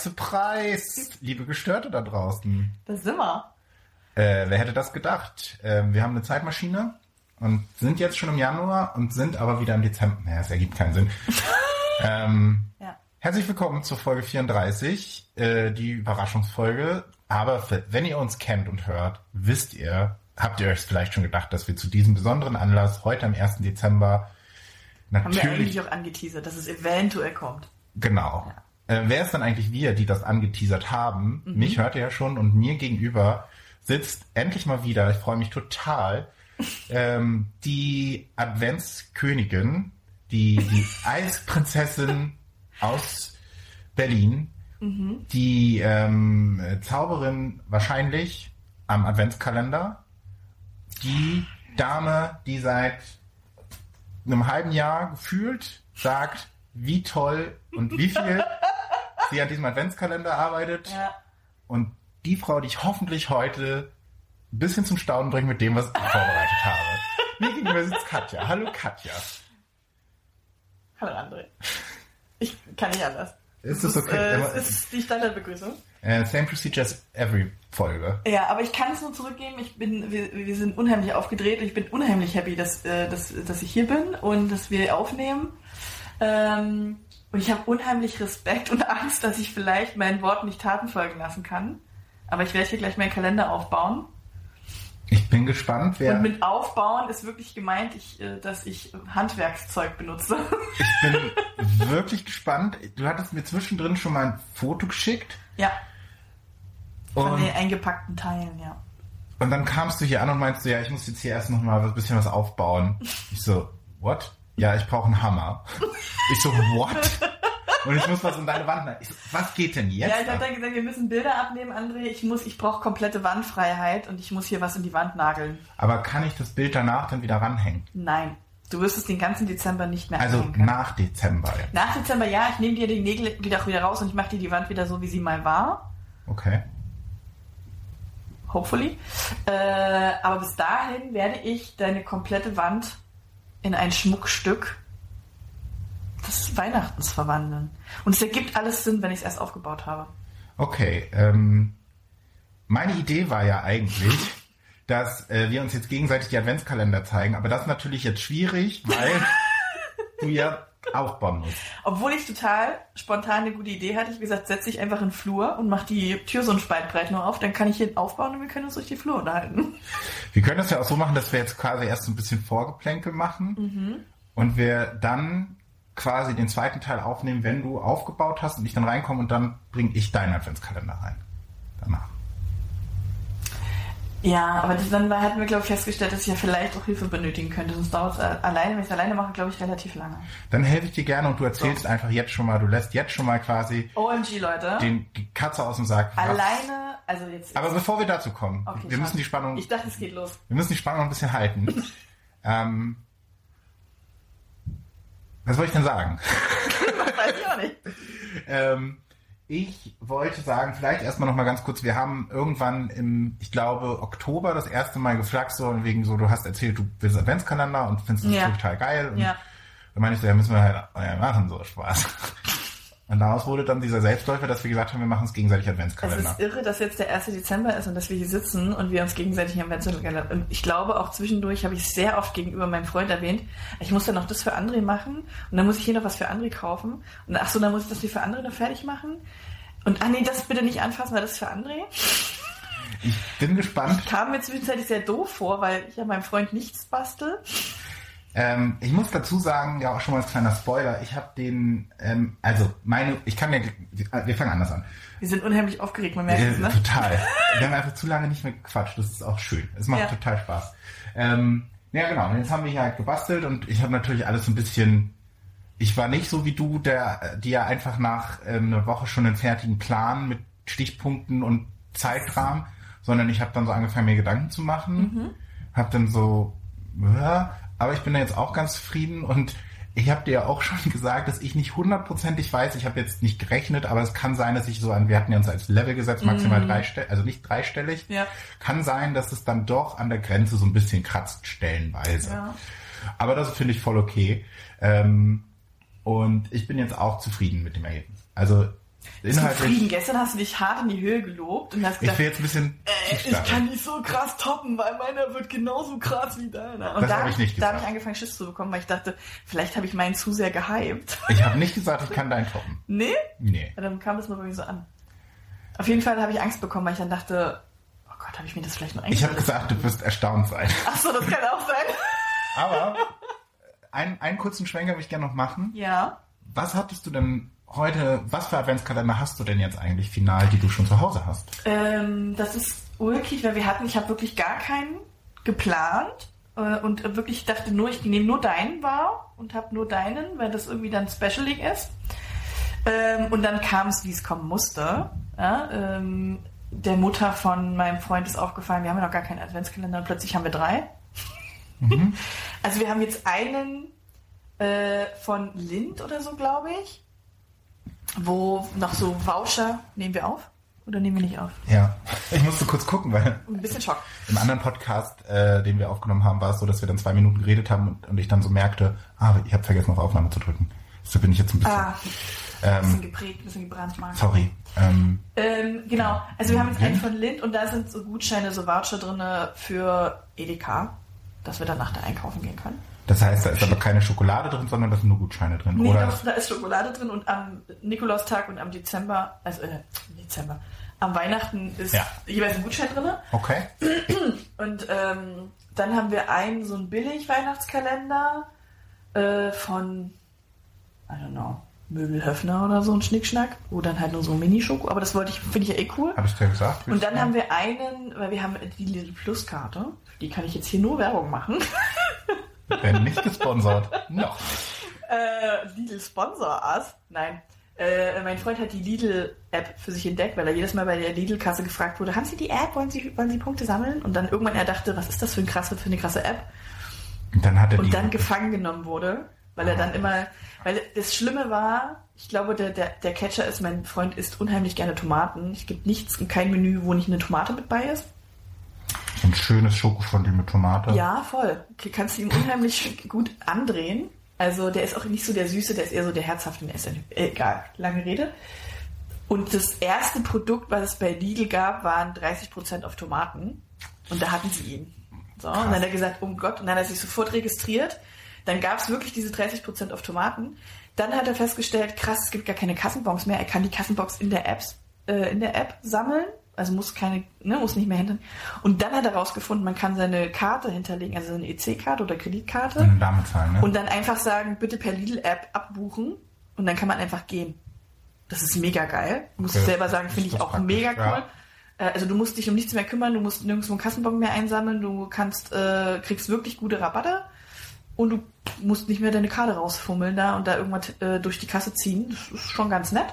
Surprise, surprise, liebe Gestörte da draußen. Das sind wir. Äh, wer hätte das gedacht? Äh, wir haben eine Zeitmaschine und sind jetzt schon im Januar und sind aber wieder im Dezember. Naja, es ergibt keinen Sinn. ähm, Ja. Herzlich willkommen zur Folge 34, äh, die Überraschungsfolge. Aber wenn ihr uns kennt und hört, wisst ihr, habt ihr euch vielleicht schon gedacht, dass wir zu diesem besonderen Anlass heute am 1. Dezember Haben wir natürlich eigentlich auch angeteasert, dass es eventuell kommt. Genau. Äh, wer ist denn eigentlich wir, die das angeteasert haben? Mhm. Mich hört ihr ja schon und mir gegenüber sitzt endlich mal wieder, ich freue mich total, ähm, die Adventskönigin, die, die Eisprinzessin aus Berlin, Mhm. die ähm, äh, Zauberin wahrscheinlich am Adventskalender, die Dame, die seit einem halben Jahr gefühlt sagt, wie toll und wie viel sie an diesem Adventskalender arbeitet. Ja. Und die Frau, die ich hoffentlich heute ein bisschen zum Staunen bringe mit dem, was ich vorbereitet habe. Mir gegenüber sitzt Katja. Hallo Katja. Hallo André. Ich kann nicht anders. Ist das okay? Äh, Immer- es ist die Standardbegrüßung. Äh, same procedure as every Folge. Ja, aber ich kann es nur zurückgeben. Ich bin, wir, wir sind unheimlich aufgedreht ich bin unheimlich happy, dass, äh, dass, dass ich hier bin und dass wir aufnehmen. Ähm, und ich habe unheimlich Respekt und Angst, dass ich vielleicht meinen Worten nicht Taten folgen lassen kann. Aber ich werde hier gleich meinen Kalender aufbauen. Ich bin gespannt, wer. Und mit aufbauen ist wirklich gemeint, ich, äh, dass ich Handwerkszeug benutze. Ich bin wirklich gespannt. Du hattest mir zwischendrin schon mal ein Foto geschickt. ja, von Und, den eingepackten Teilen, ja. und dann kamst du hier an und meinst so, ja, ich muss jetzt hier erst noch mal ein bisschen was aufbauen. Ich so, what? Ja, ich brauche einen Hammer. Ich so, what? Und ich muss was in deine Wand. Ich so, was geht denn jetzt? Ja, ich habe ab? dann gesagt, wir müssen Bilder abnehmen, André. Ich muss, ich brauche komplette Wandfreiheit und ich muss hier was in die Wand nageln. Aber kann ich das Bild danach dann wieder ranhängen? Nein, du wirst es den ganzen Dezember nicht mehr Also nach Dezember. jetzt. Nach Dezember, ja, ich nehme dir die Nägel wieder wieder raus und ich mache dir die Wand wieder so, wie sie mal war. Okay. Hopefully. Äh, aber bis dahin werde ich deine komplette Wand in ein Schmuckstück des Weihnachtens verwandeln. Und es ergibt alles Sinn, wenn ich es erst aufgebaut habe. Okay. Ähm, meine Idee war ja eigentlich, dass äh, wir uns jetzt gegenseitig die Adventskalender zeigen, aber das ist natürlich jetzt schwierig, weil du ja aufbauen musst. Obwohl ich total spontan eine gute Idee hatte. Ich gesagt, setze ich einfach in den Flur und mache die Tür so ein Spalt breit noch auf, dann kann ich hier aufbauen und wir können uns durch die Flur unterhalten. Wir können das ja auch so machen, dass wir jetzt quasi erst so ein bisschen Vorgeplänkel machen Mhm. und wir dann quasi den zweiten Teil aufnehmen, wenn du aufgebaut hast und ich dann reinkomme und dann bringe ich deinen Adventskalender rein. Danach. Ja, aber das, dann hatten wir, glaube ich, festgestellt, dass ich ja vielleicht auch Hilfe benötigen könnte. Sonst dauert es alleine, wenn ich es alleine mache, glaube ich, relativ lange. Dann helfe ich dir gerne und du erzählst einfach jetzt schon mal, du lässt jetzt schon mal quasi OMG, Leute. den, die Katze aus dem Sack. was- alleine, also jetzt. Aber bevor wir dazu kommen, Okay, wir schade. müssen die Spannung, Ich dachte, es geht los. wir müssen die Spannung ein bisschen halten. ähm, was soll ich denn sagen? Weiß ich auch nicht. Ähm, ich wollte sagen, vielleicht erstmal noch mal ganz kurz, wir haben irgendwann im, ich glaube, Oktober das erste Mal gefragt, so wegen so, du hast erzählt, du willst Adventskalender und findest das Ja. total geil. Und Ja. dann meine ich so, ja, müssen wir halt ja, machen, so Spaß. Und daraus wurde dann dieser Selbstläufer, dass wir gesagt haben, wir machen es gegenseitig Es Adventskalender. ist irre, dass jetzt der 1. Dezember ist und dass wir hier sitzen und wir uns gegenseitig Adventskalender. Und ich glaube, auch zwischendurch habe ich es sehr oft gegenüber meinem Freund erwähnt. Ich muss dann noch das für André machen und dann muss ich hier noch was für André kaufen. Und ach so, dann muss ich das hier für André noch fertig machen. Und ah nee, das bitte nicht anfassen, weil das ist für André. Ich bin gespannt. Kam mir zwischenzeitlich sehr doof vor, weil ich ja meinem Freund nichts bastel. Ähm, ich muss dazu sagen, ja auch schon mal als kleiner Spoiler, ich habe den, ähm, also meine, ich kann ja, wir fangen anders an. Wir sind unheimlich aufgeregt, man merkt Äh, es, ne? Total. Wir haben einfach zu lange nicht mehr gequatscht. Das ist auch schön. Es macht Ja. total Spaß. Ähm, ja, genau. Und jetzt haben wir hier halt gebastelt und ich habe natürlich alles so ein bisschen. Ich war nicht so wie du, der, die ja einfach nach ähm, einer Woche schon einen fertigen Plan mit Stichpunkten und Zeitrahmen, sondern ich habe dann so angefangen, mir Gedanken zu machen. Mhm. Hab dann so, ja, aber ich bin da jetzt auch ganz zufrieden und ich habe dir ja auch schon gesagt, dass ich nicht hundertprozentig weiß. Ich habe jetzt nicht gerechnet, aber es kann sein, dass ich so an, wir hatten ja uns als Level gesetzt, maximal dreistellig, also nicht dreistellig. Ja. Kann sein, dass es dann doch an der Grenze so ein bisschen kratzt stellenweise. Ja. Aber das finde ich voll okay. Ähm, und ich bin jetzt auch zufrieden mit dem Ergebnis. Also Zufrieden. Gestern hast du dich hart in die Höhe gelobt und hast Ich gesagt, will jetzt ein bisschen äh, ich kann nicht so krass toppen, weil meiner wird genauso krass wie deiner. Und Das da hab ich nicht da habe gesagt. ich angefangen Schiss zu bekommen, weil ich dachte, vielleicht habe ich meinen zu sehr gehypt. Ich habe nicht gesagt, ich kann deinen toppen. nee? Nee. Und dann kam das mal bei mir so an. Auf jeden Fall habe ich Angst bekommen, weil ich dann dachte, oh Gott, habe ich mir das vielleicht noch Ich habe eingebildet? gesagt, du wirst erstaunt sein. Achso, das kann auch sein. Aber einen, einen kurzen Schwenker will ich gerne noch machen. ja. Was hattest du denn heute, was für Adventskalender hast du denn jetzt eigentlich final, die du schon zu Hause hast? Ähm, das ist ulkig, weil wir hatten, ich habe wirklich gar keinen geplant äh, und äh, wirklich dachte nur, ich nehme nur deinen wahr und habe nur deinen, weil das irgendwie dann Specialing ist. Ähm, und dann kam es, wie es kommen musste. Ja, ähm, der Mutter von meinem Freund ist aufgefallen, wir haben ja noch gar keinen Adventskalender und plötzlich haben wir drei. Also wir haben jetzt einen äh, von Lind oder so, glaube ich, wo noch so Voucher, nehmen wir auf oder nehmen wir nicht auf? Ja, ich musste kurz gucken, weil Ein bisschen Schock. im anderen Podcast, äh, den wir aufgenommen haben, war es so, dass wir dann zwei Minuten geredet haben und, und ich dann so merkte, ah, ich habe vergessen, auf Aufnahme zu drücken. So bin ich jetzt ein bisschen, Ah, ein bisschen ähm, geprägt, ein bisschen gebrannt, Marc. sorry. Ähm, Ähm, genau, also wir haben jetzt einen Lind? von Lind und da sind so Gutscheine, so Voucher drin für Edeka, dass wir dann nach der einkaufen gehen können. Das heißt, da ist aber keine Schokolade drin, sondern da sind nur Gutscheine drin. Nee, Oder da ist Schokolade drin und am Nikolaustag und am Dezember, also äh, Dezember, am Weihnachten ist Ja. jeweils ein Gutschein drin. okay. Und ähm, dann haben wir einen so einen Billig-Weihnachtskalender äh, von, I don't know, Möbelhöfner oder so ein Schnickschnack. Wo dann halt nur so ein Mini-Schoko. Aber das wollte ich, finde ich ja eh cool. Habe ich dir gesagt? Und dann haben wir einen, weil wir haben die Lidl Plus-Karte. Die kann ich jetzt hier nur Werbung machen. Wenn nicht gesponsert. Noch. äh, Lidl Sponsor Us. Nein. Äh, mein Freund hat die Lidl-App für sich entdeckt, weil er jedes Mal bei der Lidl-Kasse gefragt wurde, haben Sie die App, wollen Sie, wollen Sie Punkte sammeln? Und dann irgendwann er dachte, was ist das für, ein krasse, für eine krasse App? Und dann hat er und dann gefangen genommen wurde, weil er dann immer, weil das Schlimme war, ich glaube, der, der, der Catcher ist, mein Freund isst unheimlich gerne Tomaten. Es gibt nichts, kein Menü, wo nicht eine Tomate mit bei ist. Ein schönes Schokofondue mit Tomate. Ja, voll. Kannst du ihm unheimlich gut andrehen. Also der ist auch nicht so der Süße, der ist eher so der Herzhafte. Der ist egal, lange Rede. Und das erste Produkt, was es bei Lidl gab, waren 30% auf Tomaten. Und da hatten sie ihn. So, und dann hat er gesagt, um Gott, und dann hat er sich sofort registriert. Dann gab es wirklich diese 30% auf Tomaten. Dann hat er festgestellt, krass, es gibt gar keine Kassenbox mehr. Er kann die Kassenbox in der, Apps, äh, in der App sammeln. Also muss keine, ne, muss nicht mehr hinter. Und dann hat er rausgefunden, man kann seine Karte hinterlegen, also seine EC-Karte oder Kreditkarte. Und damit zahlen, ne? Und dann einfach sagen, bitte per Lidl-App abbuchen. Und dann kann man einfach gehen. Das ist mega geil. Muss ich Okay. selber sagen, finde ich auch mega ja. cool. Äh, Also du musst dich um nichts mehr kümmern, du musst nirgendwo einen Kassenbon mehr einsammeln, du kannst, äh, kriegst wirklich gute Rabatte und du musst nicht mehr deine Karte rausfummeln da und da irgendwas äh, durch die Kasse ziehen. Das ist schon ganz nett.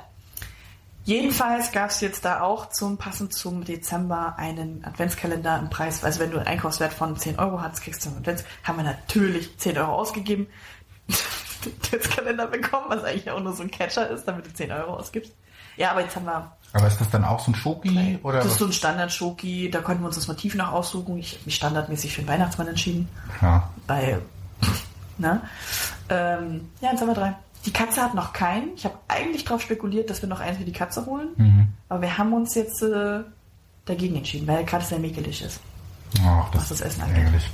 Jedenfalls gab es jetzt da auch zum passend zum Dezember einen Adventskalender im Preis. Also wenn du einen Einkaufswert von 10 Euro hast, kriegst du einen Advents. Haben wir natürlich 10 Euro ausgegeben. Den Adventskalender bekommen, was eigentlich auch nur so ein Catcher ist, damit du 10 Euro ausgibst. Ja, aber jetzt haben wir Aber ist das dann auch so ein Schoki? Oder das ist so ein Standard-Schoki, da konnten wir uns das Motiv noch aussuchen. Ich habe mich standardmäßig für den Weihnachtsmann entschieden. ja. Bei, ne? Ähm, ja, jetzt haben wir drei. Die Katze hat noch keinen. Ich habe eigentlich darauf spekuliert, dass wir noch eins für die Katze holen. Mhm. Aber wir haben uns jetzt äh, dagegen entschieden, weil er gerade sehr mäkelig ist. Ach, das Was das ist Essen angeht. ärgerlich.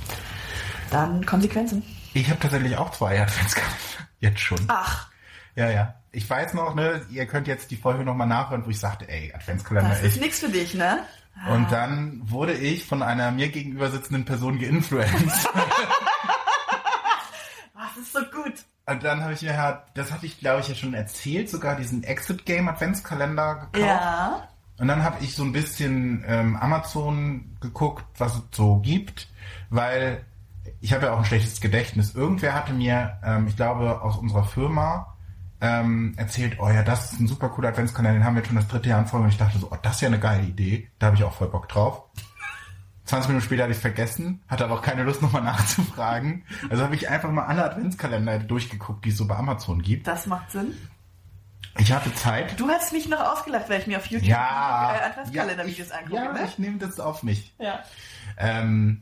Dann Konsequenzen. Ich habe tatsächlich auch zwei Adventskalender. Jetzt schon. Ach, Ja, ja. Ich weiß noch, ne, ihr könnt jetzt die Folge nochmal nachhören, wo ich sagte, ey, Adventskalender, das ist nichts für dich, ne? Und dann wurde ich von einer mir gegenüber sitzenden Person geinfluenced. Das ist so. Und dann habe ich mir halt, das hatte ich glaube ich ja schon erzählt, sogar diesen Exit Game Adventskalender gekauft. Ja. Und dann habe ich so ein bisschen ähm, Amazon geguckt, was es so gibt, weil ich habe ja auch ein schlechtes Gedächtnis. Irgendwer hatte mir, ähm, ich glaube aus unserer Firma, ähm, erzählt, oh ja, das ist ein super cooler Adventskalender, den haben wir jetzt schon das dritte Jahr in Folge. Und ich dachte so, oh, das ist ja eine geile Idee. Da habe ich auch voll Bock drauf. 20 Minuten später hatte ich vergessen, hatte aber auch keine Lust nochmal nachzufragen. Also habe ich einfach mal alle Adventskalender durchgeguckt, die es so bei Amazon gibt. Das macht Sinn. Ich hatte Zeit. Du hast mich noch ausgelacht, weil ich mir auf YouTube Ja, äh, ja, Adventskalender-Videos ich, angucke. ja ne? ich nehme das auf mich. ja. Ähm,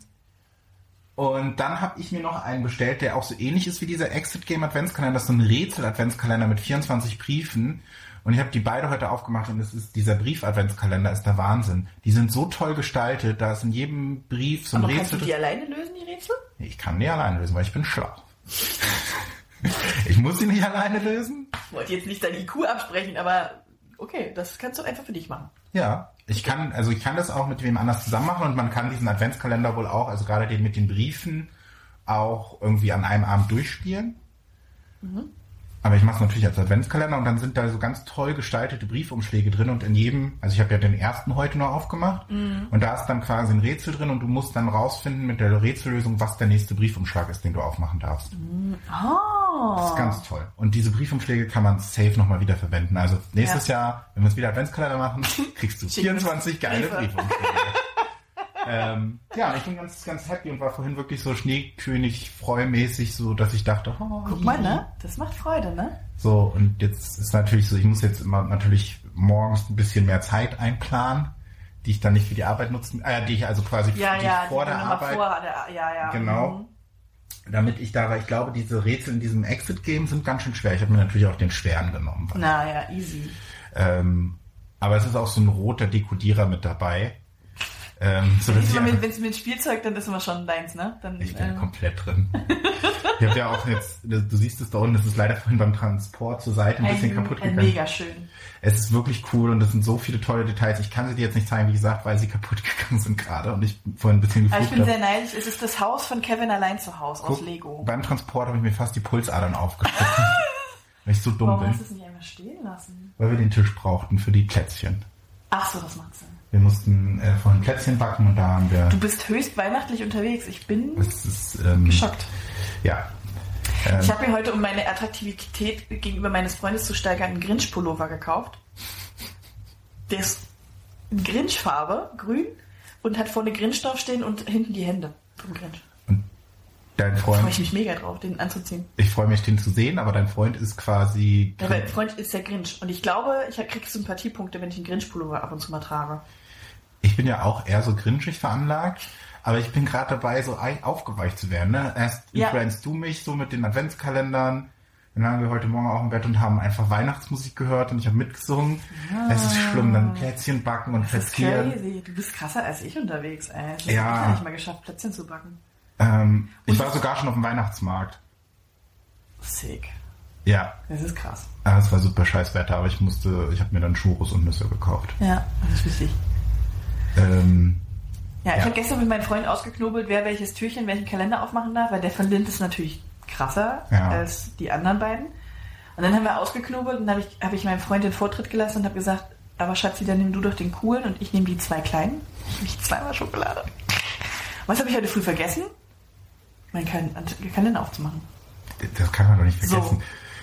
und dann habe ich mir noch einen bestellt, der auch so ähnlich ist wie dieser Exit Game Adventskalender. Das ist so ein Rätsel-Adventskalender mit 24 Briefen, Und ich habe die beide heute aufgemacht und es ist dieser Brief-Adventskalender ist der Wahnsinn. Die sind so toll gestaltet, da ist in jedem Brief so ein Aber kannst Rätsel. du die alleine lösen, die Rätsel? Ich kann die alleine lösen, weil ich bin schlau. ich muss sie nicht alleine lösen. Ich wollte jetzt nicht dein IQ absprechen, aber okay, das kannst du einfach für dich machen. Ja, ich kann, also ich kann das auch mit wem anders zusammen machen und man kann diesen Adventskalender wohl auch, also gerade den mit den Briefen, auch irgendwie an einem Abend durchspielen. Aber ich mache es natürlich als Adventskalender und dann sind da so ganz toll gestaltete Briefumschläge drin und in jedem, also ich habe ja den ersten heute nur aufgemacht und da ist dann quasi ein Rätsel drin und du musst dann rausfinden mit der Rätsellösung, was der nächste Briefumschlag ist, den du aufmachen darfst. Oh. Das ist ganz toll. Und diese Briefumschläge kann man safe nochmal wieder verwenden. Also nächstes Jahr, wenn wir uns wieder Adventskalender machen, kriegst du Schicken uns 24 geile Briefe. Briefumschläge. ähm, ja, ich bin ganz, ganz happy und war vorhin wirklich so Schneekönig freumäßig, so dass ich dachte, oh, Guck mal, ne? Das macht Freude, ne? So, und jetzt ist natürlich so, ich muss jetzt immer natürlich morgens ein bisschen mehr Zeit einplanen, die ich dann nicht für die Arbeit nutzen, äh, die ich also quasi Ja, die ja, vor die der Arbeit Vor der, ja, ja. Genau. Mhm. damit ich da, weil ich glaube, diese Rätsel in diesem Exit-Game sind ganz schön schwer. Ich habe mir natürlich auch den schweren genommen. Weil, Na ja, easy. ähm, aber es ist auch so ein roter Dekodierer mit dabei. Ähm, so dass ich, Wenn es mit Spielzeug, dann ist immer schon deins, ne? Dann, ich bin äh, komplett drin. ich habe ja auch jetzt, du siehst es da unten, das ist leider vorhin beim Transport zur Seite ein bisschen ein, kaputt ein gegangen. mega schön. Es ist wirklich cool und es sind so viele tolle Details. Ich kann sie dir jetzt nicht zeigen, wie gesagt, weil sie kaputt gegangen sind gerade und ich vorhin ein bisschen Aber ich geflucht bin habe. sehr neidisch. Es ist das Haus von Kevin allein zu Hause aus Lego. Beim Transport habe ich mir fast die Pulsadern aufgeschnitten, weil ich so dumm Warum hast du bin. es nicht einmal stehen lassen? Weil wir den Tisch brauchten für die Plätzchen. Ach so, das macht Sinn. Wir mussten äh, vorhin Plätzchen backen und da haben wir. Du bist höchst weihnachtlich unterwegs. Ich bin ist, ähm, geschockt. Ja. Ähm, Ich habe mir heute, um meine Attraktivität gegenüber meines Freundes zu steigern, einen Grinch-Pullover gekauft. Der ist in Grinch-Farbe, grün, und hat vorne Grinch draufstehen und hinten die Hände vom Grinch. und dein Da freue Freund, ich mich mega drauf, den anzuziehen. ich freue mich, den zu sehen, aber dein Freund ist quasi. Ja, mein Freund ist der Grinch. Und ich glaube, ich kriege Sympathiepunkte, wenn ich einen Grinch-Pullover ab und zu mal trage. Ich bin ja auch eher so grinschig veranlagt, aber ich bin gerade dabei, so ei- aufgeweicht zu werden. Ne? Erst Ja. influenzt du mich so mit den Adventskalendern. Dann lagen wir heute Morgen auch im Bett und haben einfach Weihnachtsmusik gehört und ich habe mitgesungen. Es ist schlimm, dann Plätzchen backen und crazy. Du bist krasser als ich unterwegs, ey. Ich Ja. habe nicht mal geschafft, Plätzchen zu backen. Ähm, ich war sogar schon auf dem Weihnachtsmarkt. Sick. Ja, Das ist krass. Ah, es war super scheiß Wetter, aber ich musste, ich habe mir dann Churros und Nüsse gekauft. Ja, das ist wichtig. Ähm, Ja, ich Ja. habe gestern mit meinem Freund ausgeknobelt, wer welches Türchen, welchen Kalender aufmachen darf, weil der von Lind ist natürlich krasser Ja. als die anderen beiden. Und dann haben wir ausgeknobelt und dann habe ich, hab ich meinem Freund den Vortritt gelassen und habe gesagt, aber Schatzi, dann nimm du doch den coolen und ich nehme die zwei kleinen. Ich zweimal Schokolade. Was habe ich heute früh vergessen? Meinen Kal Kalender aufzumachen. das kann man doch nicht vergessen. So.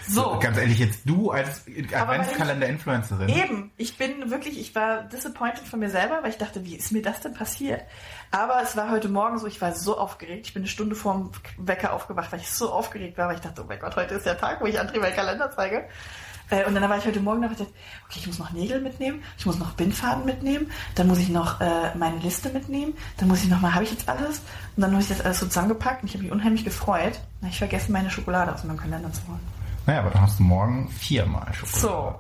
So. Ganz ehrlich, jetzt du als Adventskalender-Influencerin. Eben, ich bin wirklich, ich war disappointed von mir selber, weil ich dachte, wie ist mir das denn passiert? Aber es war heute Morgen so, ich war so aufgeregt. Ich bin eine Stunde vorm Wecker aufgewacht, weil ich so aufgeregt war, weil ich dachte, oh mein Gott, heute ist der Tag, wo ich André meinen Kalender zeige. Äh, Und dann war ich heute Morgen noch, okay, ich muss noch Nägel mitnehmen, ich muss noch Bindfaden mitnehmen, dann muss ich noch äh, meine Liste mitnehmen, dann muss ich noch mal, habe ich jetzt alles? Und dann habe ich das alles so zusammengepackt und ich habe mich unheimlich gefreut. Habe ich vergessen, meine Schokolade aus meinem Kalender zu holen. Naja, aber dann hast du morgen viermal Schokolade.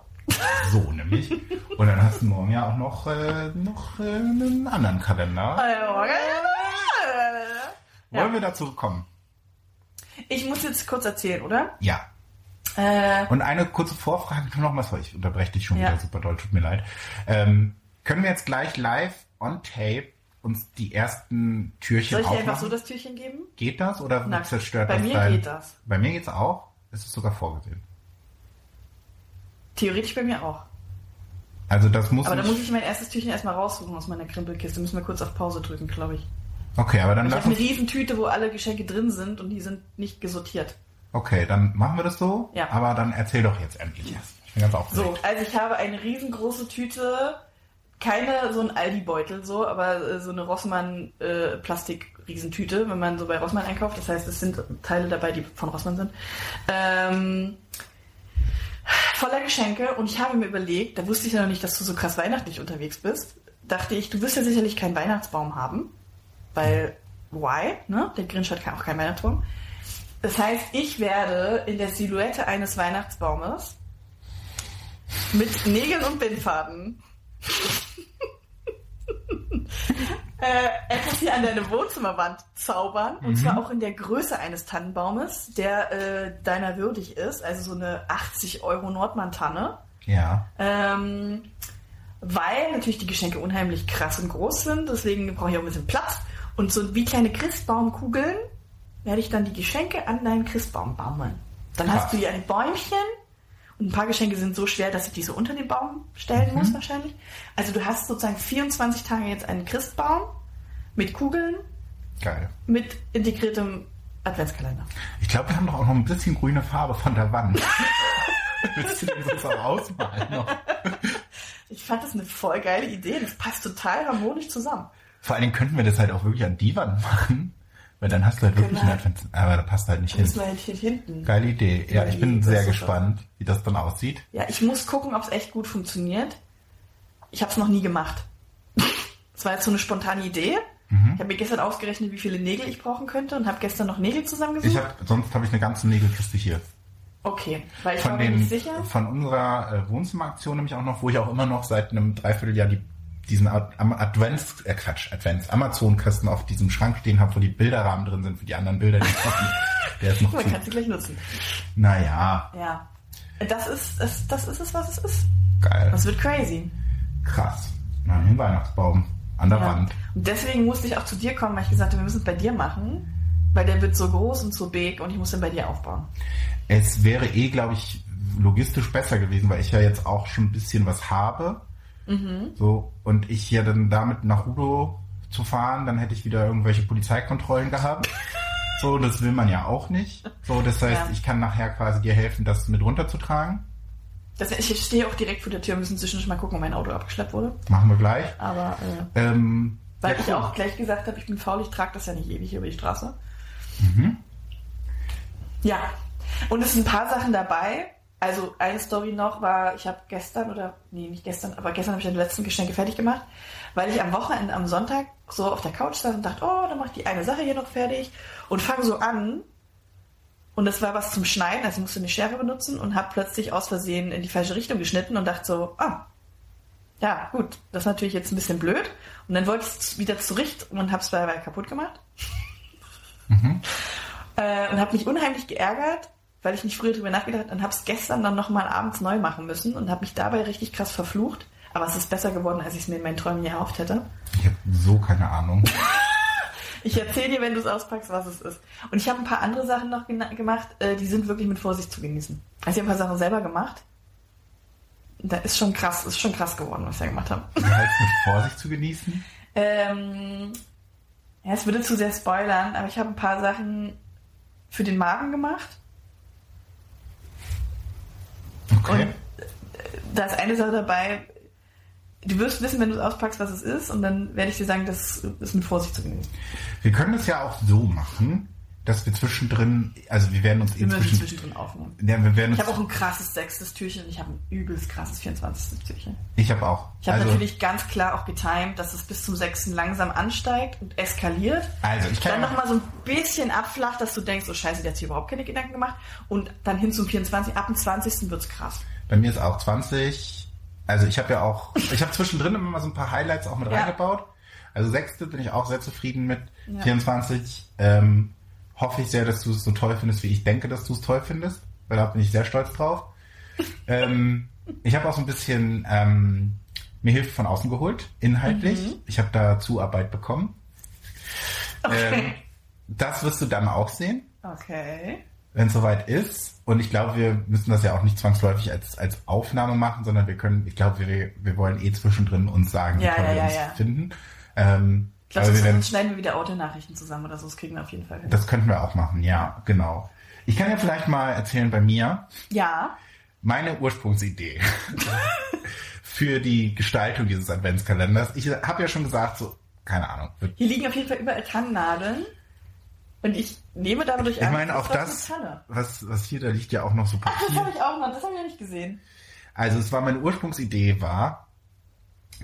So. So nämlich. Und dann hast du morgen ja auch noch, äh, noch äh, einen anderen Kalender. Ja. Wollen wir dazu kommen? Ich muss jetzt kurz erzählen, oder? Ja. Äh, Und eine kurze Vorfrage noch mal, sorry, ich unterbreche dich schon Ja. wieder super doll, tut mir leid. Ähm, können wir jetzt gleich live on tape uns die ersten Türchen soll ich dir einfach so das Türchen geben? geht das oder Na, zerstört bei das mir dein... geht das. Bei mir geht's auch. Es ist sogar vorgesehen. Theoretisch bei mir auch. Also das muss Aber da muss ich mein erstes Türchen erstmal raussuchen aus meiner Krimpelkiste. Müssen wir kurz auf Pause drücken, glaube ich. Okay, aber dann Ich lass habe eine uns... riesen Tüte, wo alle Geschenke drin sind und die sind nicht gesortiert. Okay, dann machen wir das so. Ja. Aber dann erzähl doch jetzt endlich. Ich bin ganz aufgeregt. So, also ich habe eine riesengroße Tüte, keine so ein Aldi-Beutel so, aber äh, so eine Rossmann äh, Plastik-Riesentüte, wenn man so bei Rossmann einkauft. Das heißt, es sind Teile dabei, die von Rossmann sind. Ähm, voller Geschenke und ich habe mir überlegt, da wusste ich ja noch nicht, dass du so krass weihnachtlich unterwegs bist, dachte ich, du wirst ja sicherlich keinen Weihnachtsbaum haben, weil why, ne? Der Grinch hat auch keinen Weihnachtsbaum. Das heißt, ich werde in der Silhouette eines Weihnachtsbaumes mit Nägeln und Bindfaden. äh, etwas hier an deine Wohnzimmerwand zaubern. Und zwar auch in der Größe eines Tannenbaumes, der äh, deiner würdig ist. Also so eine 80 Euro Nordmann-Tanne. Ja. Ähm, weil natürlich die Geschenke unheimlich krass und groß sind. Deswegen brauche ich auch ein bisschen Platz. Und so wie kleine Christbaumkugeln werde ich dann die Geschenke an deinen Christbaum baumeln. Dann Krass. hast du hier ein Bäumchen. Ein paar Geschenke sind so schwer, dass ich die so unter den Baum stellen muss wahrscheinlich. Also du hast sozusagen 24 Tage jetzt einen Christbaum mit Kugeln, Geil. mit integriertem Adventskalender. Ich glaube, wir haben doch auch noch ein bisschen grüne Farbe von der Wand. Willst du den sonst auch ausmalen noch? Ich fand das eine voll geile Idee. Das passt total harmonisch zusammen. Vor allen Dingen könnten wir das halt auch wirklich an die Wand machen. Weil dann hast du halt wirklich Genau. einen Advents... Aber da passt halt nicht Müssen hin. wir halt hier hinten. Geile Idee. Ja, ich bin sehr gespannt, wie das dann aussieht. Ja, ich muss gucken, ob es echt gut funktioniert. Ich habe es noch nie gemacht. Es war jetzt so eine spontane Idee. Mhm. Ich habe mir gestern ausgerechnet, wie viele Nägel ich brauchen könnte und habe gestern noch Nägel zusammengesucht. Ich hab, sonst habe ich eine ganze Nägelkiste hier. okay, weil ich war Von, mir den, nicht sicher. von unserer äh, Wohnzimmeraktion nämlich auch noch, wo ich auch immer noch seit einem Dreivierteljahr die, diesen Advents, äh Quatsch, Advents, Amazon-Kasten auf diesem Schrank stehen habe, wo die Bilderrahmen drin sind für die anderen Bilder, die kommen. Der ist noch Man zu. kann sie gleich nutzen. Naja, Ja. Das ist, es, das ist es, was es ist. geil. Das wird crazy. Krass. Na, den Weihnachtsbaum an der Ja. Wand. Und deswegen musste ich auch zu dir kommen, weil ich gesagt habe, wir müssen es bei dir machen, weil der wird so groß und so big und ich muss den bei dir aufbauen. Es wäre eh, glaube ich, logistisch besser gewesen, weil ich ja jetzt auch schon ein bisschen was habe. Mhm. So, und ich ja dann damit nach Udo zu fahren, dann hätte ich wieder irgendwelche Polizeikontrollen gehabt. So, das will man ja auch nicht. So, das heißt, Ja. ich kann nachher quasi dir helfen, das mit runterzutragen. Das, ich stehe auch direkt vor der Tür, müssen zwischendurch mal gucken, ob mein Auto abgeschleppt wurde. Machen wir gleich. Aber äh, Ähm, weil ja, ich cool. auch gleich gesagt habe, ich bin faul, ich trage das ja nicht ewig über die Straße. Mhm. Ja, und es sind ein paar Sachen dabei. Also eine Story noch war, ich habe gestern oder nee, nicht gestern, aber gestern habe ich ja die letzten Geschenke fertig gemacht, weil ich am Wochenende, am Sonntag so auf der Couch saß und dachte, oh, dann mach ich die eine Sache hier noch fertig und fange so an. Und das war was zum Schneiden, also ich musste eine Schere benutzen und habe plötzlich aus Versehen in die falsche Richtung geschnitten und dachte so, ah, ja, gut, das ist natürlich jetzt ein bisschen blöd. Und dann wollte ich es wieder zurück und habe es dabei kaputt gemacht. Äh, und habe mich unheimlich geärgert, weil ich nicht früher drüber nachgedacht habe und habe es gestern dann nochmal abends neu machen müssen und habe mich dabei richtig krass verflucht. Aber es ist besser geworden, als ich es mir in meinen Träumen erhofft hätte. Ich habe so keine Ahnung. Ich erzähle dir, wenn du es auspackst, was es ist. Und ich habe ein paar andere Sachen noch gemacht, äh, die sind wirklich mit Vorsicht zu genießen. Also ich habe ein paar Sachen selber gemacht. Da ist schon krass, ist schon krass geworden, was ich da gemacht habe. Wie heißt mit Vorsicht zu genießen? Ähm, ja, es würde zu sehr spoilern, aber ich habe ein paar Sachen für den Magen gemacht. Okay. Und da ist eine Sache dabei, du wirst wissen, wenn du es auspackst, was es ist, und dann werde ich dir sagen, das ist mit Vorsicht zu genießen. Wir können es ja auch so machen, dass wir zwischendrin, also wir werden uns Wir inzwischen, zwischendrin aufnehmen. ja, wir werden Ich habe auch ein krasses sechstes Türchen und ich habe ein übelst krasses 24. Türchen. ich habe auch. Ich habe also, natürlich ganz klar auch getimed, dass es bis zum sechsten langsam ansteigt und eskaliert. also ich kann Dann nochmal so ein bisschen abflacht, dass du denkst, oh scheiße, der hat sich überhaupt keine Gedanken gemacht. Und dann hin zum 24. Ab dem 20. wird's krass. Bei mir ist auch 20. Also ich habe ja auch, ich habe zwischendrin immer mal so ein paar Highlights auch mit Ja. reingebaut. Also sechste bin ich auch sehr zufrieden mit. Ja. 24 ähm, hoffe ich sehr, dass du es so toll findest, wie ich denke, dass du es toll findest. Weil da bin ich sehr stolz drauf. ähm, ich habe auch so ein bisschen ähm, mir Hilfe von außen geholt, inhaltlich. Mhm. Ich habe da Zuarbeit bekommen. Okay. Ähm, das wirst du dann auch sehen Okay. wenn es soweit ist. Und ich glaube, wir müssen das ja auch nicht zwangsläufig als, als Aufnahme machen, sondern wir können, ich glaube, wir, wir wollen eh zwischendrin uns sagen, wie Ja, toll ja, wir ja, uns finden. Ähm, Ich wir werden, sonst schneiden wir wieder Autonachrichten zusammen oder so. Das kriegen wir auf jeden Fall hin. das könnten wir auch machen, ja, genau. Ich kann ja vielleicht mal erzählen bei mir, Ja. meine Ursprungsidee für die Gestaltung dieses Adventskalenders. Ich habe ja schon gesagt, so, keine Ahnung, Hier liegen auf jeden Fall überall Tannennadeln. Und ich nehme dadurch ich an, meine, auch das, was, was hier, da liegt ja auch noch so Ach, das Papier. habe ich auch noch. Das habe ich ja nicht gesehen. Also es war meine Ursprungsidee war,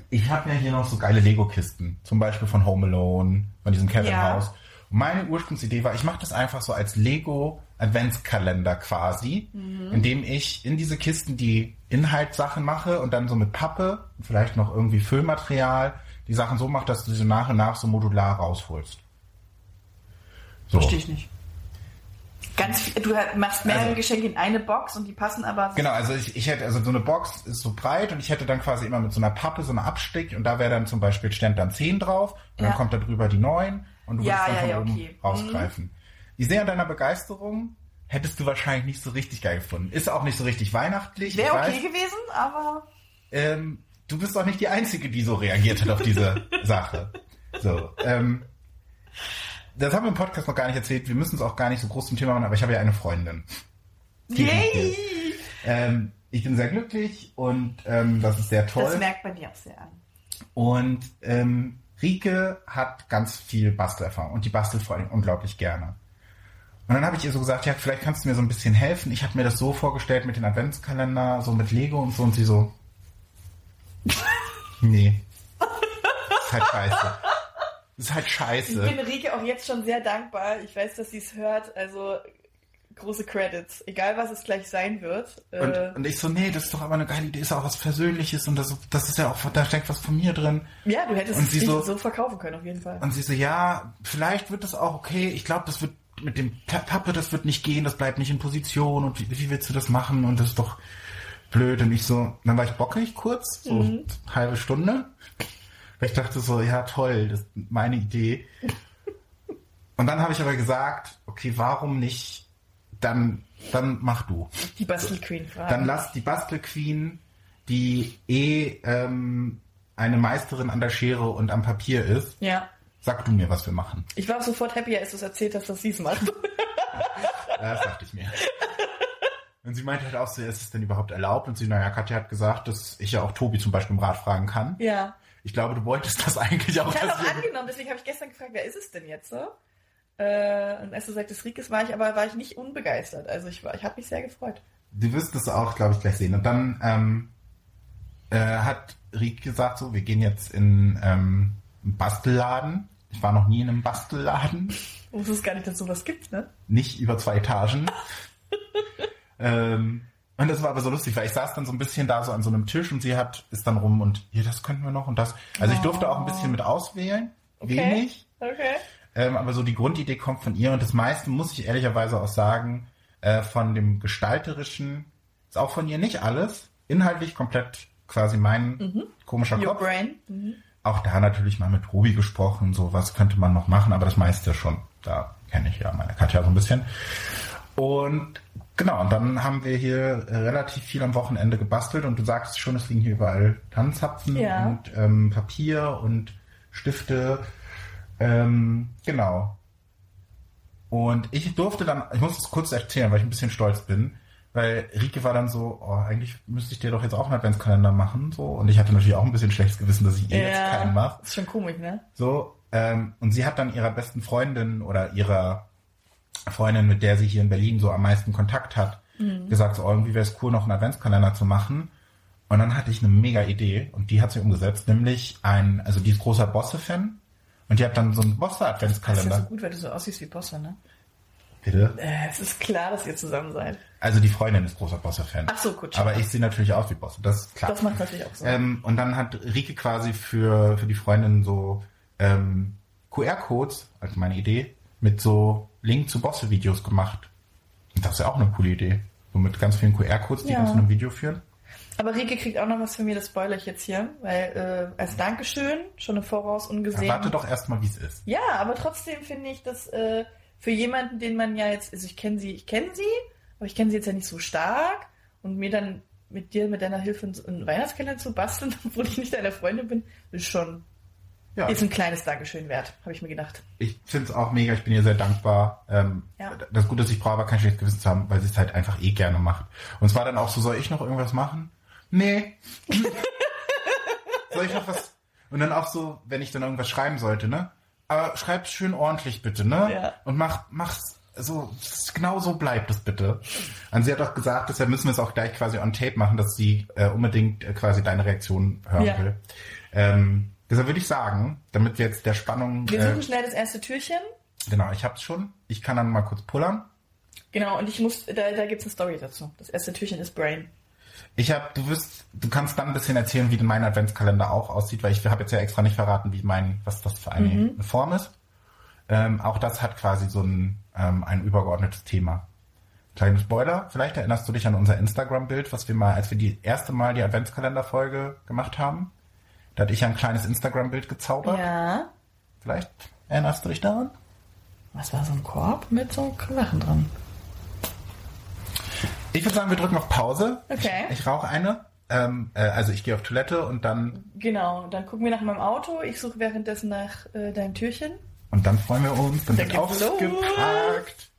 ich habe ja hier noch so geile Lego-Kisten, zum Beispiel von Home Alone, von diesem Kevin Ja. House. Und meine Ursprungsidee war, ich mache das einfach so als Lego Adventskalender quasi, in dem ich in diese Kisten die Inhaltssachen mache und dann so mit Pappe, vielleicht noch irgendwie Füllmaterial, die Sachen so mache, dass du sie nach und nach so modular rausholst. So. Verstehe ich nicht. Ganz viel, du machst mehrere Also- Geschenke in eine Box und die passen aber. Genau, also ich, ich hätte, also so eine Box ist so breit und ich hätte dann quasi immer mit so einer Pappe so eine Abstick und da wäre dann zum Beispiel stand dann 10 drauf und Ja. dann kommt da drüber die 9 und du Ja, würdest dann ja, von ja, oben okay. Mhm. rausgreifen. Ich sehe an deiner Begeisterung, hättest du wahrscheinlich nicht so richtig geil gefunden. Ist auch nicht so richtig weihnachtlich. ich Wäre weiß. okay gewesen, aber. ähm, du bist auch nicht die Einzige, die so reagiert hat auf diese Sache. So, ähm, das haben wir im Podcast noch gar nicht erzählt. Wir müssen es auch gar nicht so groß zum Thema machen, aber ich habe ja eine Freundin. Die Yay! Ähm, ich bin sehr glücklich und ähm, das ist sehr toll. Das merkt man dir auch sehr an. Und ähm, Rike hat ganz viel Bastelerfahrung und die bastelt vor allem unglaublich gerne. Und dann habe ich ihr so gesagt, ja, vielleicht kannst du mir so ein bisschen helfen. Ich habe mir das so vorgestellt mit den Adventskalender, so mit Lego und so und sie so, nee, ist halt scheiße. Ist halt Ich scheiße. bin Rike auch jetzt schon sehr dankbar. Ich weiß, dass sie es hört. Also große Credits. Egal, was es gleich sein wird. Und, Äh, und ich so, nee, das ist doch aber eine geile Idee, ist auch was Persönliches und das, das ist ja auch, da steckt was von mir drin. ja, du hättest und es so- so, verkaufen können, auf jeden Fall. Und sie so, ja, vielleicht wird das auch okay. Ich glaube, das wird mit dem Pa- Pappe, das wird nicht gehen, das bleibt nicht in Position. Und wie, wie willst du das machen? Und das ist doch blöd. Und ich so, dann war ich bockig kurz, so Mhm. halbe Stunde. Ich dachte so, ja toll, das ist meine Idee. Und dann habe ich aber gesagt, okay, warum nicht? Dann, dann mach du. Die Bastel Queen fragen. Dann lass die Bastelqueen, die eh ähm, eine Meisterin an der Schere und am Papier ist, ja. sag du mir, was wir machen. Ich war sofort happy, als du es erzählt hast, dass sie es macht. Ja, das dachte ich mir. Und sie meinte halt auch so, ist es denn überhaupt erlaubt? Und sie, naja, Katja hat gesagt, dass ich ja auch Tobi zum Beispiel im Rat fragen kann. ja. Ich glaube, du wolltest das eigentlich auch. Ich dass auch angenommen, deswegen habe ich gestern gefragt, wer ist es denn jetzt so? Äh, und als du sagtest Rikes, war ich aber war ich nicht unbegeistert. Also ich war, ich habe mich sehr gefreut. Du wirst es auch, glaube ich, gleich sehen. Und dann ähm, äh, hat Riek gesagt, so, wir gehen jetzt in ähm, einen Bastelladen. Ich war noch nie in einem Bastelladen. Ich wusste es gar nicht, dass es sowas gibt, ne? nicht über zwei Etagen. ähm, und das war aber so lustig, weil ich saß dann so ein bisschen da so an so einem Tisch und sie hat ist dann rum und hier, das könnten wir noch und das. Also ich durfte auch ein bisschen mit auswählen, Okay. wenig, Okay. ähm, aber so die Grundidee kommt von ihr und das meiste muss ich ehrlicherweise auch sagen, äh, von dem gestalterischen ist auch von ihr nicht alles, inhaltlich komplett quasi mein komischer Your Kopf. brain. Mhm. Auch da natürlich mal mit Ruby gesprochen, so was könnte man noch machen, aber das meiste schon. Da kenne ich ja meine Katja so ein bisschen. Und genau, und dann haben wir hier äh, relativ viel am Wochenende gebastelt und du sagst schon, es liegen hier überall Tanzzapfen Ja. und ähm, Papier und Stifte. Ähm, genau. Und ich durfte dann, ich muss es kurz erzählen, weil ich ein bisschen stolz bin, weil Rike war dann so, oh, eigentlich müsste ich dir doch jetzt auch einen Adventskalender machen, so. Und ich hatte natürlich auch ein bisschen schlechtes Gewissen, dass ich ihr jetzt keinen mache. Ist schon komisch, ne? So, ähm, und sie hat dann ihrer besten Freundin oder ihrer Freundin, mit der sie hier in Berlin so am meisten Kontakt hat, gesagt, so oh, irgendwie wäre es cool, noch einen Adventskalender zu machen. Und dann hatte ich eine mega Idee und die hat sie umgesetzt, nämlich ein, also die ist großer Bosse-Fan und die hat dann so einen Das ist ja Bosse-Adventskalender. so gut, weil du so aussiehst wie Bosse, ne? Bitte? Äh, es ist klar, dass ihr zusammen seid. Also die Freundin ist großer Bosse-Fan. Ach so, gut. Aber ich sehe natürlich aus wie Bosse, das ist klar. Das macht natürlich auch so. Ähm, und dann hat Rike quasi für, für die Freundin so ähm, QR-Codes, also meine Idee, mit so Link zu Bosse-Videos gemacht. Und das ist ja auch eine coole Idee. So mit ganz vielen QR-Codes, die Ja. dann zu einem Video führen. Aber Rike kriegt auch noch was von mir, das spoilere ich jetzt hier, weil äh, als Dankeschön, schon im Voraus ungesehen. Warte doch erstmal, wie es ist. Ja, aber trotzdem finde ich, dass äh, für jemanden, den man ja jetzt, also ich kenne sie, ich kenne sie, aber ich kenne sie jetzt ja nicht so stark und mir dann mit dir, mit deiner Hilfe einen Weihnachtskalender zu basteln, obwohl ich nicht deine Freundin bin, ist schon, Ja, ist ein kleines Dankeschön wert, habe ich mir gedacht. ich finde es auch mega, ich bin ihr sehr dankbar. Ähm, Ja. Das Gute ist, ich brauche aber kein schlechtes Gewissen zu haben, weil sie es halt einfach eh gerne macht. Und es war dann auch so, soll ich noch irgendwas machen? Nee. soll ich noch was? Und dann auch so, wenn ich dann irgendwas schreiben sollte, ne? Aber schreib's schön ordentlich bitte, ne? Ja. Und mach, mach's so, genau so bleibt es bitte. Und sie hat auch gesagt, deshalb müssen wir es auch gleich quasi on tape machen, dass sie äh, unbedingt äh, quasi deine Reaktion hören Ja. will. Ähm, deshalb würde ich sagen, damit wir jetzt der Spannung, Wir äh, suchen schnell das erste Türchen. genau, ich hab's schon. Ich kann dann mal kurz pullern. Genau, und ich muss, da, da gibt es eine Story dazu. Das erste Türchen ist Brain. Ich habe, du wirst, du kannst dann ein bisschen erzählen, wie mein Adventskalender auch aussieht, weil ich habe jetzt ja extra nicht verraten, wie mein, was das für eine, Mhm. Form ist. Ähm, auch das hat quasi so ein, ähm, ein übergeordnetes Thema. Kleinen Spoiler, vielleicht erinnerst du dich an unser Instagram-Bild, was wir mal, als wir die erste Mal die Adventskalender-Folge gemacht haben. Da hatte ich ein kleines Instagram-Bild gezaubert. Ja. Vielleicht erinnerst du dich daran? Was war so ein Korb mit so Sachen dran? Ich würde sagen, wir drücken auf Pause. Okay. Ich, ich rauche eine. Ähm, äh, also ich gehe auf Toilette und dann Genau, dann gucken wir nach meinem Auto. Ich suche währenddessen nach äh, deinem Türchen. Und dann freuen wir uns, dann Dann wird ausgepackt.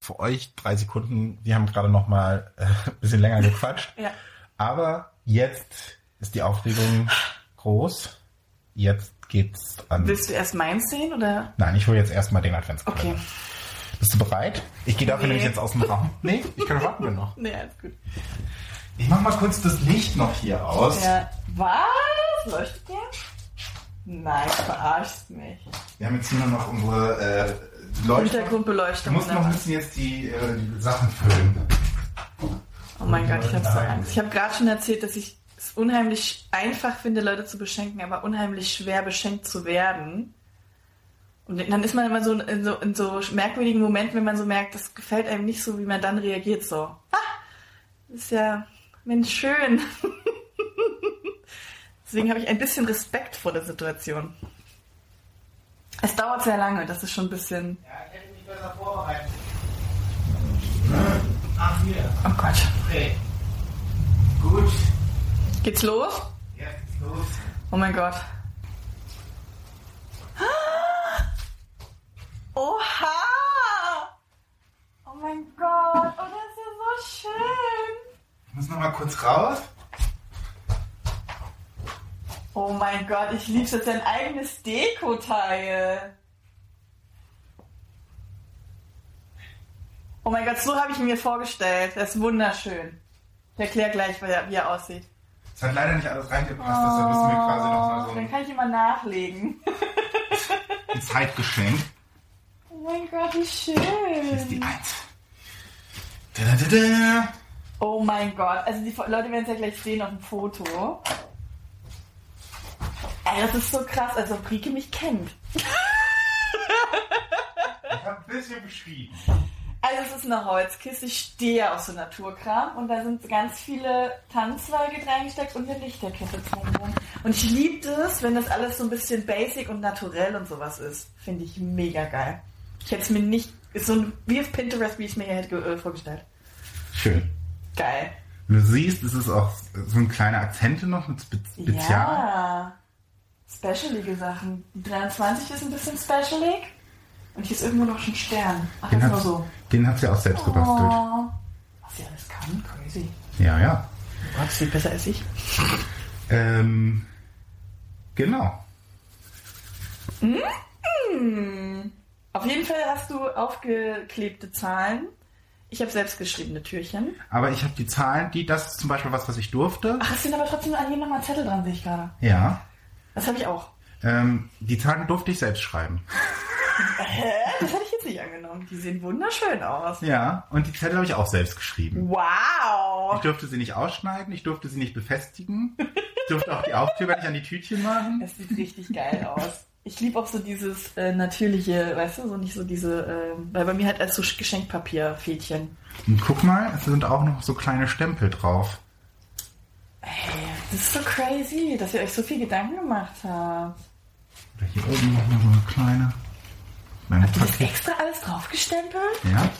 Für euch drei Sekunden, wir haben gerade noch mal äh, ein bisschen länger gequatscht. Ja. Aber jetzt ist die Aufregung groß. Jetzt geht's an. Willst du erst meins sehen oder? Nein, ich hole jetzt erstmal den Adventskalender. Okay. Bist du bereit? Ich gehe dafür Nee. nämlich jetzt aus dem Raum. Nee, ich kann warten wir noch. Nee, alles gut. Ich mach mal kurz das Licht noch hier aus. Ja. Was? Leuchtet der? Nein, du verarschst mich. Wir haben jetzt hier nur noch unsere äh, Leuchte. Du Hintergrundbeleuchtung. musst noch ein bisschen jetzt die, äh, die Sachen füllen. Oh mein Gott, ich habe so. Angst. Ich habe gerade schon erzählt, dass ich es unheimlich einfach finde, Leute zu beschenken, aber unheimlich schwer beschenkt zu werden. Und dann ist man immer so in so, in so merkwürdigen Momenten, wenn man so merkt, das gefällt einem nicht so, wie man dann reagiert. So, ah, ist ja, Mensch, schön. Deswegen habe ich ein bisschen Respekt vor der Situation. Es dauert sehr lange, das ist schon ein bisschen. Ja, ich hätte mich besser vorbereitet. Ach, hier. Oh Gott. Okay. Gut. Geht's los? Jetzt geht's los. Oh mein Gott. Oha! Oh mein Gott, oh, das ist ja so schön. Ich muss noch mal kurz raus. Oh mein Gott, ich liebe es jetzt ein eigenes Dekoteil. Oh mein Gott, so habe ich ihn mir vorgestellt. Das ist wunderschön. Ich erkläre gleich, wie er aussieht. Es hat leider nicht alles reingepasst, deshalb müssen wir quasi noch mal so Oh, Dann kann ich immer nachlegen. ein Zeitgeschenk. Oh mein Gott, wie Hier ist die schön. Eins. Da, da, da, da. Oh mein Gott, also die Leute werden es ja gleich sehen auf dem Foto. Ey, das ist so krass, als ob Rike mich kennt. Ich habe ein bisschen beschrieben. Also es ist eine Holzkiste, ich stehe auf so Naturkram und da sind ganz viele Tannenzweige reingesteckt und eine Lichterkette drumherum. Und ich liebe das, wenn das alles so ein bisschen basic und naturell und sowas ist. Finde ich mega geil. Ich hätte es mir nicht, ist so ein, wie auf Pinterest, wie ich es mir hätte äh, vorgestellt. Schön. Geil. Du siehst, es ist auch so ein kleiner Akzente noch mit Spe Spezial. Ja. Specialige Sachen. Die 23 ist ein bisschen specialig. Und hier ist irgendwo noch ein Stern. Ach, das Den hat, so. den hat sie auch selbst gebastelt. Oh. Was sie alles kann, crazy. Ja, ja. Gott, sie besser als ich. Ähm, genau. Hm. Auf jeden Fall hast du aufgeklebte Zahlen. Ich habe selbst geschriebene Türchen. Aber ich habe die Zahlen, die, das ist zum Beispiel was, was ich durfte. Ach, es sind aber trotzdem an jedem nochmal Zettel dran, sehe ich gerade. Ja. Das habe ich auch. Ähm, die Zahlen durfte ich selbst schreiben. Hä? Das hätte ich jetzt nicht angenommen. Die sehen wunderschön aus. Ja, und die Zettel habe ich auch selbst geschrieben. Wow. Ich durfte sie nicht ausschneiden, ich durfte sie nicht befestigen. Ich durfte auch die Aufkleber nicht an die Tütchen machen. Das sieht richtig geil aus. Ich liebe auch so dieses äh, natürliche, weißt du, so nicht so diese, äh, weil bei mir halt als so Geschenkpapier-Fädchen. Und guck mal, es sind auch noch so kleine Stempel drauf. Ey, das ist so crazy, dass ihr euch so viel Gedanken gemacht habt. Oder hier oben noch mal so eine kleine. Mein Habt ihr das Paket. extra alles draufgestempelt? Ja.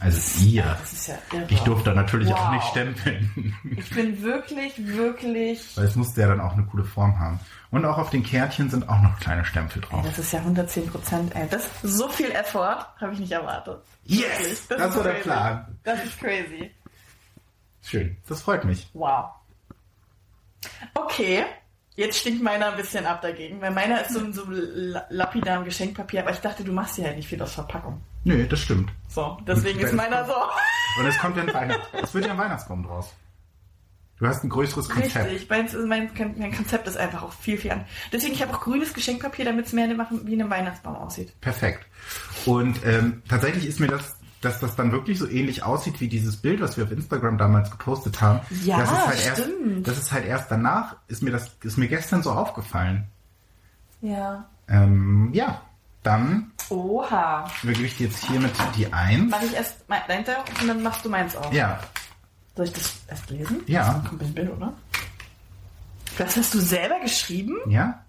Also ihr. Das ist ja irre. Ich durfte natürlich auch Wow. nicht stempeln. Ich bin wirklich, wirklich. Weil es musste ja dann auch eine coole Form haben. Und auch auf den Kärtchen sind auch noch kleine Stempel Ey, drauf. das ist ja 110 Prozent, ey. Das so viel Effort habe ich nicht erwartet. Yes! Das, ist war der crazy. Plan. Das ist crazy. Schön. Das freut mich. Wow. Okay, jetzt stinkt meiner ein bisschen ab dagegen, weil meiner ist so ein so la- lapidar Geschenkpapier, aber ich dachte, du machst ja halt nicht viel aus Verpackung. Nö, das stimmt. So, deswegen ist meiner so. Und es kommt ja ein Weihnachtsbaum. Es wird ja ein Weihnachtsbaum draus. Du hast ein größeres Konzept. Richtig, mein, mein, mein Konzept ist einfach auch viel, viel an. Deswegen, ich habe auch grünes Geschenkpapier, damit es mehr machen, wie ein Weihnachtsbaum aussieht. Perfekt. Und ähm, tatsächlich ist mir das dass das dann wirklich so ähnlich aussieht wie dieses Bild, was wir auf Instagram damals gepostet haben. Ja, das ist halt erst, stimmt. das ist halt erst danach, ist mir das, ist mir gestern so aufgefallen. Ja. Ähm, ja, dann Oha. übergebe ich dir jetzt hiermit die 1. Mach ich erst mein, dein und dann machst du meins auf. Ja, Soll ich das erst lesen? Ja. Das kommt ein Bild, oder? Das hast du selber geschrieben? ja.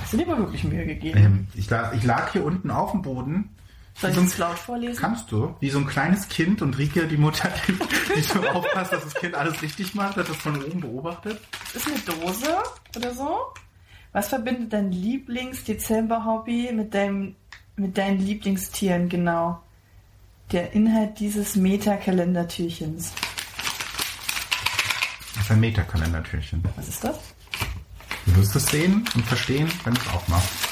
Hast du dir aber wirklich Mühe gegeben? Ähm, ich, lag, ich lag hier unten auf dem Boden. Soll ich das laut vorlesen? Kannst du? Wie so ein kleines Kind und Rike, die Mutter, die, die so aufpasst, dass das Kind alles richtig macht, hat das von oben beobachtet. Das ist eine Dose oder so. Was verbindet dein Lieblings-Dezember-Hobby mit deinem, mit deinen Lieblingstieren genau? Der Inhalt dieses Meta-Kalendertürchens. Das ist ein Metakalendertürchen. Was ist das? Du wirst es sehen und verstehen, wenn du es aufmachst.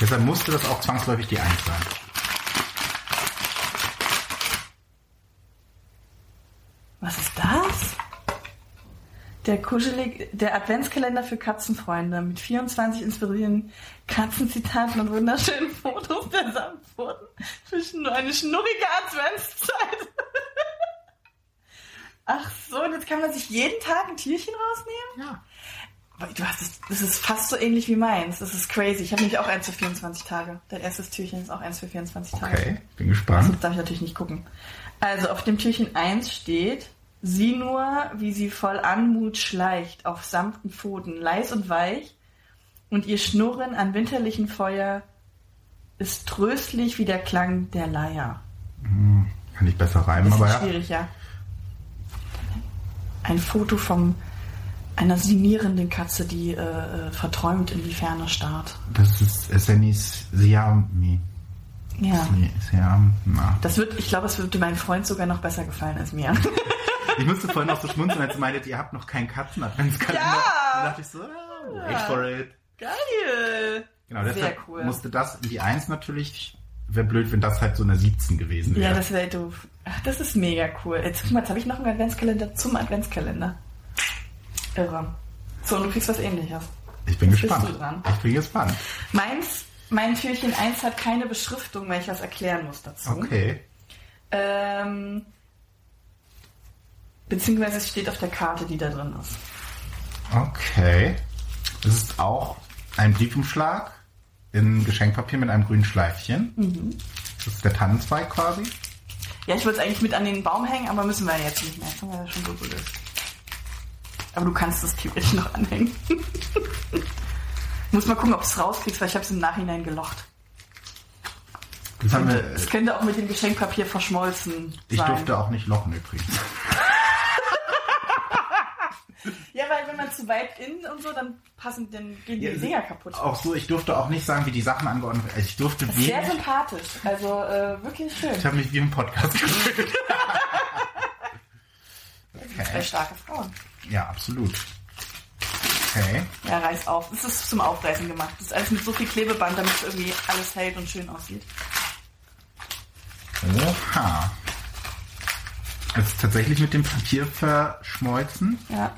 Deshalb musste das auch zwangsläufig die 1 sein. Was ist das? Der kuschelig, der Adventskalender für Katzenfreunde mit 24 inspirierenden Katzenzitaten und wunderschönen Fotos der Samtpfoten für schnu- eine schnurrige Adventszeit. Ach so, und jetzt kann man sich jeden Tag ein Tierchen rausnehmen? Ja. Du hast es, das ist fast so ähnlich wie meins. Das ist crazy. Ich habe nämlich auch eins für 24 Tage. Dein erstes Türchen ist auch eins für 24 Tage. Okay, bin Das gespannt. darf ich natürlich nicht gucken. Also auf dem Türchen 1 steht, sieh nur, wie sie voll Anmut schleicht, auf sanften Pfoten, leis und weich, und ihr Schnurren an winterlichen Feuer ist tröstlich wie der Klang der Leier. Kann ich besser reimen, Das aber ist ja. schwierig, ja. Ein Foto von einer sinnierenden Katze, die äh, äh, verträumt in die Ferne starrt. Das ist Essenis Siami. Ja. Siam. Na. Das wird, ich glaube, es würde meinem Freund sogar noch besser gefallen als mir. Ich musste vorhin auch so schmunzeln, als ihr meintet, ihr habt noch keinen Katzen-Adventskalender. Ja! Da dachte ich so, ah, wait for it. Geil! Genau, deshalb cool. musste das in die 1 natürlich. Wäre blöd, wenn das halt so eine 17 gewesen wäre. Ja, das wäre doof. Ach, das ist mega cool. Jetzt guck mal, jetzt habe ich noch einen Adventskalender zum Adventskalender. Irre. So, und du kriegst was ähnliches. ich bin Jetzt gespannt. du dran. Ich bin gespannt. Meins, mein Türchen 1 hat keine Beschriftung, weil ich was erklären muss dazu. Okay. Ähm, beziehungsweise es steht auf der Karte, die da drin ist. Okay. Es ist auch ein Briefumschlag in Geschenkpapier mit einem grünen Schleifchen. Mhm. Das ist der Tannenzweig quasi. Ja, ich wollte es eigentlich mit an den Baum hängen, aber müssen wir jetzt nicht mehr. Das wir ja schon so gelöst. Aber du kannst das theoretisch noch anhängen. Muss mal gucken, ob es rauskriegst, weil ich habe es im Nachhinein gelocht. Das haben wir, Es könnte auch mit dem Geschenkpapier verschmolzen ich sein. durfte auch nicht lochen übrigens. Ja, weil wenn man zu weit innen und so, dann passen, dann gehen die Ja, Dinger kaputt. Auch so, ich durfte auch nicht sagen, wie die Sachen angeordnet werden. Ich durfte Das ist sehr wenig. sympathisch. Also äh, wirklich schön. Ich habe mich wie im Podcast gefühlt. Zwei okay. starke Frauen. Ja, absolut. Okay. Ja, reiß auf. Das ist zum Aufreißen gemacht. Das ist alles mit so viel Klebeband, damit es irgendwie alles hält und schön aussieht. Oha. Es ist tatsächlich mit dem Papier verschmolzen. Ja.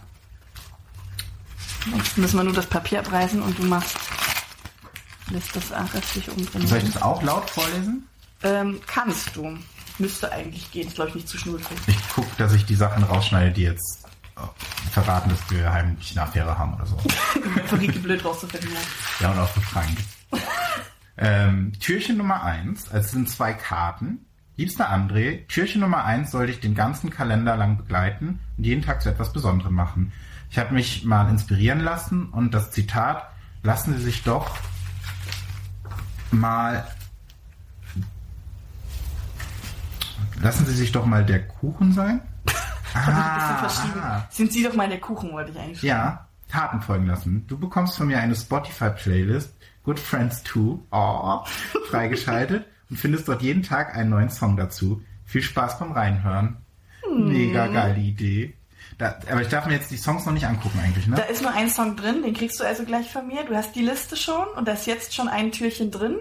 Jetzt müssen wir nur das Papier abreißen und du machst. Lässt das restlich drin. Soll ich das auch laut vorlesen? Ähm, kannst du. Müsste eigentlich gehen. Ist, glaube ich, nicht zu schnulzig. Ich gucke, dass ich die Sachen rausschneide, die jetzt verraten, dass wir heimlich eine Affäre haben oder so. Für Rieke blöd rauszufinden. Ja. Ja, und auch für Frank. ähm, Türchen Nummer eins, also es sind zwei Karten. Liebster André, Türchen Nummer eins soll dich den ganzen Kalender lang begleiten und jeden Tag zu etwas Besonderem machen. Ich habe mich mal inspirieren lassen und das Zitat, lassen Sie sich doch mal lassen Sie sich doch mal der Kuchen sein. Ich habe mich ein bisschen ah. Sind Sie doch mal der Kuchen, wollte ich eigentlich Ja, Taten folgen lassen. Du bekommst von mir eine Spotify-Playlist, Good Friends 2, oh, freigeschaltet und findest dort jeden Tag einen neuen Song dazu. Viel Spaß beim Reinhören. Mega geile Idee. Da, aber ich darf mir jetzt die Songs noch nicht angucken eigentlich, Da ne? ist nur ein Song drin, den kriegst du also gleich von mir. Du hast die Liste schon und da ist jetzt schon ein Türchen drin.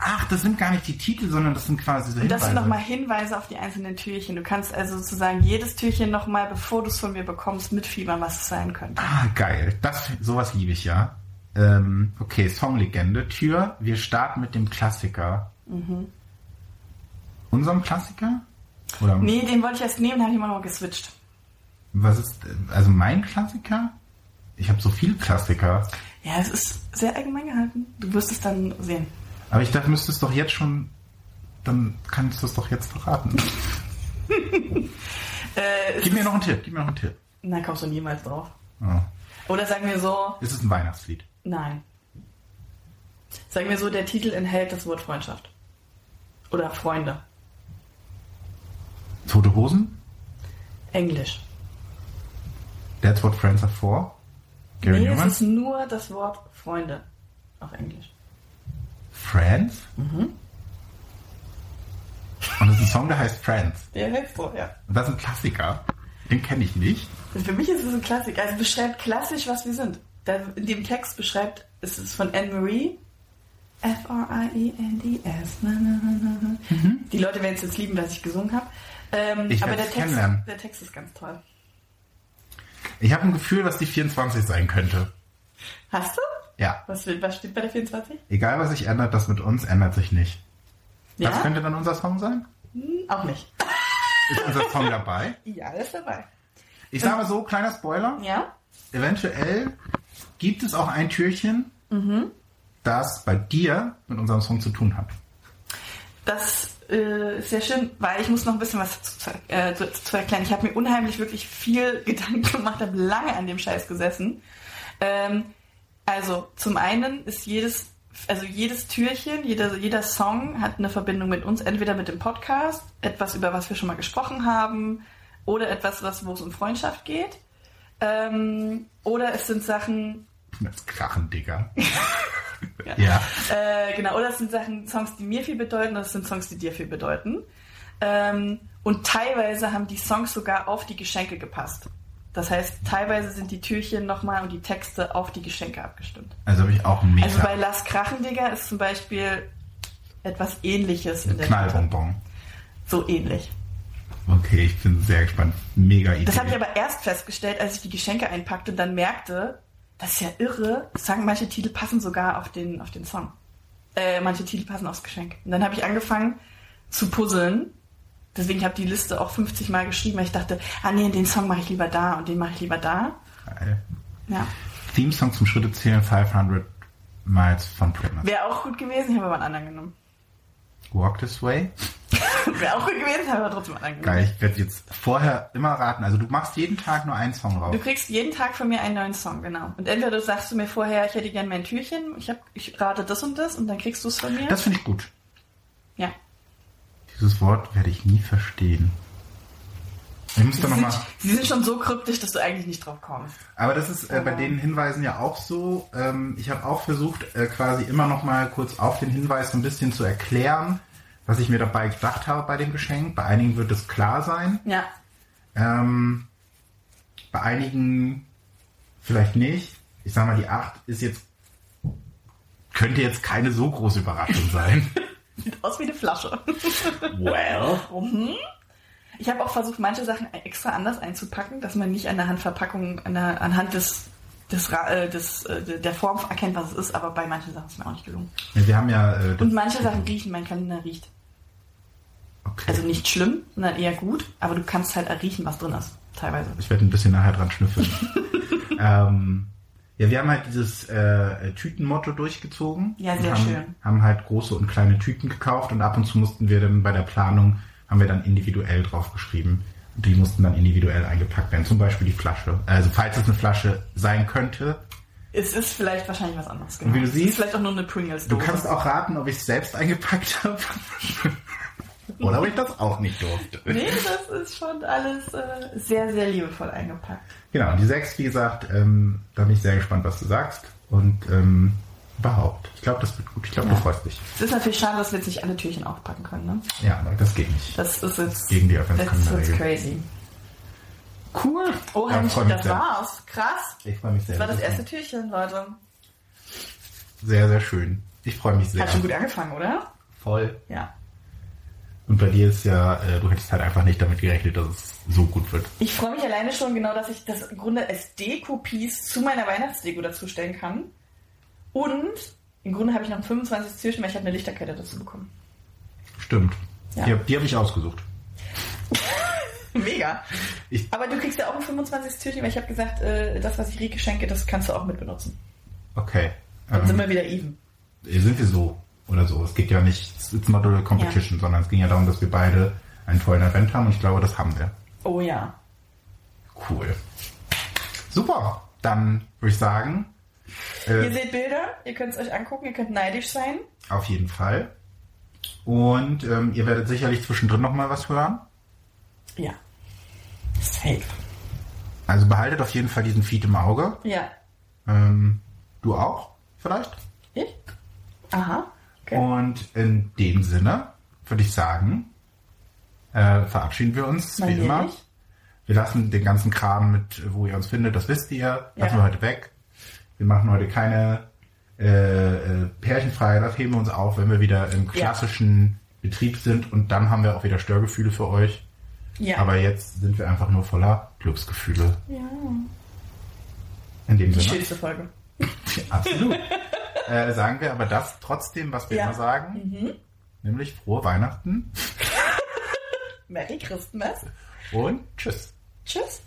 Ach, das sind gar nicht die Titel, sondern das sind quasi so Und das sind Hinweise. nochmal Hinweise auf die einzelnen Türchen. Du kannst also sozusagen jedes Türchen nochmal, bevor du es von mir bekommst, mitfiebern, was es sein könnte. Ah, geil. Das, sowas liebe ich ja. Ähm, okay, Songlegende. Tür, wir starten mit dem Klassiker. Unserem Klassiker? Oder Nee, den wollte ich erst nehmen, habe ich immer noch geswitcht. Was ist, also mein Klassiker? Ich habe so viele Klassiker. Ja, es ist sehr allgemein gehalten. Du wirst es dann sehen. Aber ich dachte, müsstest doch jetzt schon, dann kannst du es doch jetzt verraten. Äh, Gib mir noch einen Tipp, gib mir noch einen Tipp. Nein, kommst du niemals drauf. Oh. Oder sagen wir so, Ist es ein Weihnachtslied? nein. Sagen wir so, der Titel enthält das Wort Freundschaft. Oder Freunde. Tote Hosen? Englisch. That's what friends are for? Gary nee, Newman? es ist nur das Wort Freunde auf Englisch. Friends? Mhm. Und es ist ein Song, der heißt Friends. Der hilft so, ja. Und das ist ein Klassiker. Den kenne ich nicht. Für mich ist es ein Klassiker. Also beschreibt klassisch, was wir sind. In dem Text beschreibt, es ist von Anne-Marie. F-R-I-E-N-D-S. Na. Die Leute werden es jetzt lieben, was ich gesungen habe. Ähm, Ich aber der Text, der Text ist ganz toll. Ich habe ein Gefühl, was die 24 sein könnte. Hast du? Ja. Was, was steht bei der 24? Egal, was sich ändert, das mit uns ändert sich nicht. Ja? Was könnte dann unser Song sein? Hm, auch nicht. Ist unser Song dabei? Ja, ist dabei. Ich sage mal so, kleiner Spoiler. Ja? Eventuell gibt es auch ein Türchen, das bei dir mit unserem Song zu tun hat. Das äh, sehr schön, weil ich muss noch ein bisschen was zu, äh, zu, zu erklären. Ich habe mir unheimlich wirklich viel Gedanken gemacht, habe lange an dem Scheiß gesessen. Ähm, also zum einen ist jedes, also jedes Türchen, jeder, jeder Song hat eine Verbindung mit uns, entweder mit dem Podcast, etwas über was wir schon mal gesprochen haben, oder etwas, was wo es um Freundschaft geht. Ähm, oder es sind Sachen, Das Krachen, Digga. ja. Äh, genau, oder es sind Sachen, Songs, die mir viel bedeuten, oder es sind Songs, die dir viel bedeuten. Ähm, und teilweise haben die Songs sogar auf die Geschenke gepasst. Das heißt, teilweise sind die Türchen nochmal und die Texte auf die Geschenke abgestimmt. Also habe ich auch einen Meter. Also bei Lass Krachen, Digga, ist zum Beispiel etwas ähnliches in der. Knallbonbon. So ähnlich. Okay, ich bin sehr gespannt. Mega Idee. Das habe ich aber erst festgestellt, als ich die Geschenke einpackte und dann merkte, das ist ja irre. Sagen, manche Titel passen sogar auf den, auf den Song. Äh, manche Titel passen aufs Geschenk. Und dann habe ich angefangen zu puzzeln. Deswegen habe ich die Liste auch 50 Mal geschrieben, weil ich dachte, ah nee, den Song mache ich lieber da und den mache ich lieber da. Geil. Ja. Theme-Song zum Schritte zählen 500 Miles von Primus. Wäre auch gut gewesen, ich habe aber einen anderen genommen. Walk This Way. Wäre auch gut gewesen, aber trotzdem genommen. Geil, ich werde jetzt vorher immer raten. Also du machst jeden Tag nur einen Song raus. Du kriegst jeden Tag von mir einen neuen Song, genau. Und entweder du sagst du mir vorher, ich hätte gern mein Türchen, ich, hab, ich rate das und das und dann kriegst du es von mir. Das finde ich gut. ja. Dieses Wort werde ich nie verstehen. Ich muss Sie da sind, nochmal. sie sind schon so kryptisch, dass du eigentlich nicht drauf kommst. Aber das ist äh, bei den Hinweisen ja auch so. Ähm, ich habe auch versucht, äh, quasi immer noch mal kurz auf den Hinweis so ein bisschen zu erklären, was ich mir dabei gedacht habe bei dem Geschenk. Bei einigen wird es klar sein. Ja. Ähm, bei einigen vielleicht nicht. Ich sag mal, die 8 ist jetzt könnte jetzt keine so große Überraschung sein. Sieht aus wie eine Flasche. well. Ich habe auch versucht, manche Sachen extra anders einzupacken, dass man nicht an der Handverpackung, an der, anhand des, des, äh, des, äh, der Form erkennt, was es ist, aber bei manchen Sachen ist mir auch nicht gelungen. Ja, wir haben ja. Äh, Und manche Sachen riechen, mein Kalender riecht. okay. Also nicht schlimm, sondern eher gut, aber du kannst halt riechen, was drin ist, teilweise. Ich werde ein bisschen nachher dran schnüffeln. ähm, ja, wir haben halt dieses äh, Tütenmotto durchgezogen. Ja, sehr haben, schön. Haben halt große und kleine Tüten gekauft und ab und zu mussten wir dann bei der Planung, haben wir dann individuell draufgeschrieben. Und die mussten dann individuell eingepackt werden. Zum Beispiel die Flasche. Also falls es eine Flasche sein könnte. Es ist vielleicht wahrscheinlich was anderes. Und wie du Es siehst, ist vielleicht auch nur eine Pringles. Du kannst auch raten, ob ich es selbst eingepackt habe. Oder ob ich das auch nicht durfte. Nee, das ist schon alles äh, sehr, sehr liebevoll eingepackt. Genau, die 6, wie gesagt, ähm, da bin ich sehr gespannt, was du sagst. Und ähm, überhaupt. Ich glaube, das wird gut. Ich glaube, du freust dich. Es ist natürlich schade, dass wir jetzt nicht alle Türchen aufpacken können. Ne? Ja, aber das geht nicht. Das ist jetzt, Gegen die das ist crazy. Cool. Oh, Ja, mich das sehr. war's. Krass. Ich freue mich sehr. Das war das erste Türchen, Leute. Sehr, sehr schön. Ich freue mich sehr. Hat schon gut angefangen, oder? Voll. Ja. Und bei dir ist ja, äh, du hättest halt einfach nicht damit gerechnet, dass es so gut wird. Ich freue mich alleine schon genau, dass ich das im Grunde als Deko-Piece zu meiner Weihnachtsdeko dazu stellen kann. Und im Grunde habe ich noch ein 25. Türchen, weil ich habe eine Lichterkette dazu bekommen. Stimmt. Ja. Die, die habe ich ausgesucht. Mega. Ich- Aber du kriegst ja auch ein 25. Türchen, weil ich habe gesagt, äh, das, was ich Rike schenke, das kannst du auch mit benutzen. Okay. Dann Ähm, sind wir wieder even. sind wir so oder so. Es geht ja nicht, it's not a competition, sondern es ging ja darum, dass wir beide einen tollen Event haben und ich glaube, das haben wir. Oh ja. Cool. Super. Dann würde ich sagen, Ihr äh, seht Bilder, ihr könnt es euch angucken, ihr könnt neidisch sein. auf jeden Fall. Und ähm, ihr werdet sicherlich zwischendrin noch mal was hören. Ja. Safe. Also behaltet auf jeden Fall diesen Feed im Auge. Ja. Ähm, du auch, vielleicht? Ich? Aha. Okay. Und in dem Sinne würde ich sagen, äh, verabschieden wir uns wie Manierlich. immer. Wir lassen den ganzen Kram mit, wo ihr uns findet, das wisst ihr, lassen Ja. wir heute weg. Wir machen heute keine äh, äh, Pärchenfrei, das heben wir uns auf, wenn wir wieder im klassischen Betrieb sind und dann haben wir auch wieder Störgefühle für euch. Ja. Aber jetzt sind wir einfach nur voller Glücksgefühle. ja. In dem Die Sinne. schönste Folge. Absolut. äh, sagen wir aber das trotzdem, was wir Ja. Mhm. immer sagen, nämlich frohe Weihnachten Merry Christmas. und tschüss. Tschüss.